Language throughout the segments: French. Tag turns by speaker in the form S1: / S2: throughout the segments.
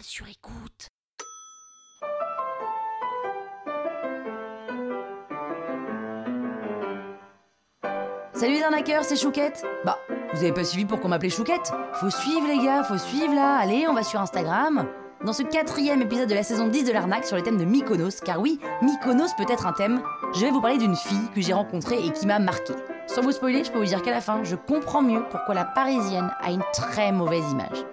S1: sur écoute.
S2: Salut les arnaqueurs, c'est Chouquette. Bah, vous avez pas suivi pour qu'on m'appelait Chouquette? Faut suivre les gars, faut suivre là. Allez, on va sur Instagram. Dans ce quatrième épisode de la saison 10 de l'arnaque sur le thème de Mykonos, car oui, Mykonos peut être un thème, je vais vous parler d'une fille que j'ai rencontrée et qui m'a marqué. Sans vous spoiler, je peux vous dire qu'à la fin, je comprends mieux pourquoi la parisienne a une très mauvaise image.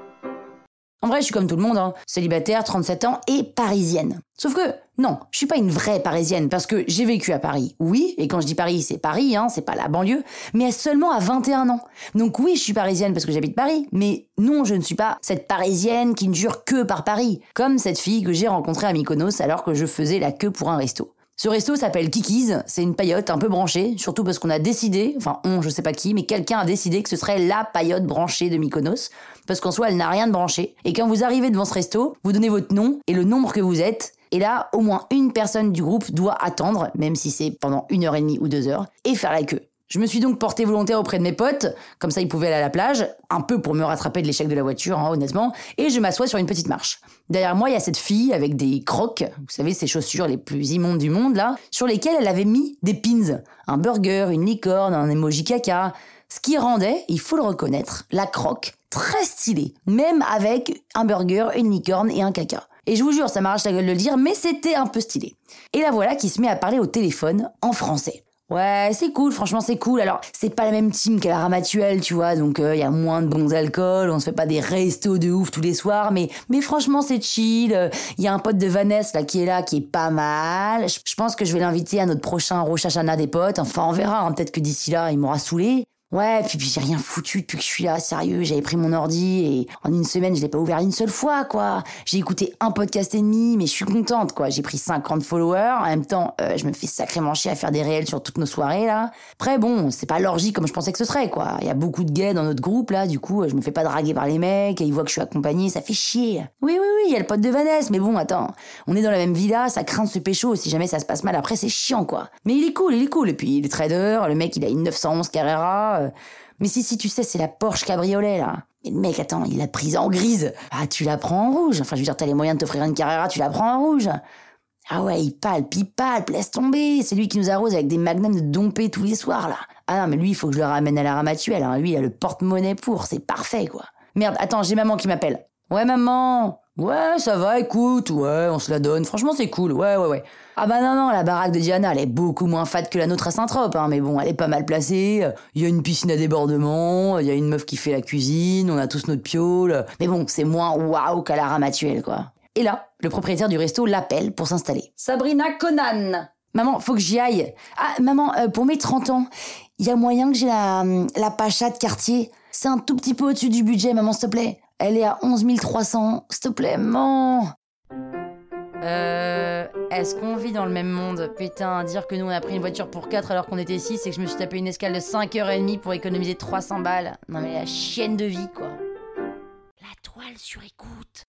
S2: En vrai, je suis comme tout le monde, hein. célibataire, 37 ans et parisienne. Sauf que, non, je suis pas une vraie parisienne parce que j'ai vécu à Paris. Oui, et quand je dis Paris, c'est Paris, hein, c'est pas la banlieue, mais seulement à 21 ans. Donc oui, je suis parisienne parce que j'habite Paris, mais non, je ne suis pas cette parisienne qui ne jure que par Paris, comme cette fille que j'ai rencontrée à Mykonos alors que je faisais la queue pour un resto. Ce resto s'appelle Kiki's, c'est une paillote un peu branchée, surtout parce qu'on a décidé, enfin on, je sais pas qui, mais quelqu'un a décidé que ce serait la paillote branchée de Mykonos, parce qu'en soi elle n'a rien de branché, et quand vous arrivez devant ce resto, vous donnez votre nom et le nombre que vous êtes, et là, au moins une personne du groupe doit attendre, même si c'est pendant une heure et demie ou deux heures, et faire la queue. Je me suis donc porté volontaire auprès de mes potes, comme ça ils pouvaient aller à la plage, un peu pour me rattraper de l'échec de la voiture, hein, honnêtement, et je m'assois sur une petite marche. Derrière moi, il y a cette fille avec des crocs, vous savez, ces chaussures les plus immondes du monde, là, sur lesquelles elle avait mis des pins, un burger, une licorne, un emoji caca, ce qui rendait, il faut le reconnaître, la croque très stylée, même avec un burger, une licorne et un caca. Et je vous jure, ça m'arrache la gueule de le dire, mais c'était un peu stylé. Et la voilà qui se met à parler au téléphone en français. Ouais, c'est cool, franchement c'est cool. Alors, c'est pas la même team qu'à la Ramatuelle, tu vois, donc il euh, y a moins de bons alcools, on se fait pas des restos de ouf tous les soirs, mais mais franchement c'est chill. Il y a un pote de Vanessa là qui est là, qui est pas mal. Je, pense que je vais l'inviter à notre prochain Rochachana des potes. Enfin, on verra, hein, peut-être que d'ici là, il m'aura saoulé. Ouais, puis, j'ai rien foutu depuis que je suis là, sérieux. J'avais pris mon ordi et en une semaine, je l'ai pas ouvert une seule fois, quoi. J'ai écouté un podcast et demi, mais je suis contente, quoi. J'ai pris 50 followers. En même temps, euh, je me fais sacrément chier à faire des réels sur toutes nos soirées, là. Après, bon, c'est pas l'orgie comme je pensais que ce serait, quoi. Il y a beaucoup de gays dans notre groupe, là. Du coup, je me fais pas draguer par les mecs et ils voient que je suis accompagnée. Ça fait chier. Oui, oui, oui, il y a le pote de Vanessa, mais bon, attends. On est dans la même villa, ça craint de se pécho. Si jamais ça se passe mal après, c'est chiant, quoi. Mais il est cool, il est cool. Et puis, il est trader. Le mec, il a une 911 Carrera. Euh, mais si, si, tu sais, c'est la Porsche cabriolet, là. Et le mec, attends, il l'a prise en grise. Ah, tu la prends en rouge. Enfin, je veux dire, t'as les moyens de t'offrir une Carrera, tu la prends en rouge. Ah ouais, il palpe, il palpe, laisse tomber. C'est lui qui nous arrose avec des magnums de dompé tous les soirs, là. Ah non, mais lui, il faut que je le ramène à la ramatuelle. Hein. Lui, il a le porte-monnaie pour. C'est parfait, quoi. Merde, attends, j'ai maman qui m'appelle. Ouais, maman. Ouais, ça va, écoute. Ouais, on se la donne. Franchement, c'est cool. Ouais, ouais, ouais. Ah bah non, non, la baraque de Diana, elle est beaucoup moins fade que la nôtre à Saint-Trope, hein, mais bon, elle est pas mal placée. Il y a une piscine à débordement, il y a une meuf qui fait la cuisine, on a tous notre piole. Mais bon, c'est moins waouh qu'à la ramatuelle, quoi. Et là, le propriétaire du resto l'appelle pour s'installer. Sabrina Conan Maman, faut que j'y aille. Ah, maman, euh, pour mes 30 ans, il y a moyen que j'ai la, la pacha de quartier? C'est un tout petit peu au-dessus du budget, maman, s'il te plaît. Elle est à 11 300. S'il te plaît, maman.
S1: Euh. Est-ce qu'on vit dans le même monde? Putain, dire que nous on a pris une voiture pour 4 alors qu'on était 6 et que je me suis tapé une escale de 5h30 pour économiser 300 balles. Non mais la chienne de vie quoi.
S2: La toile sur écoute.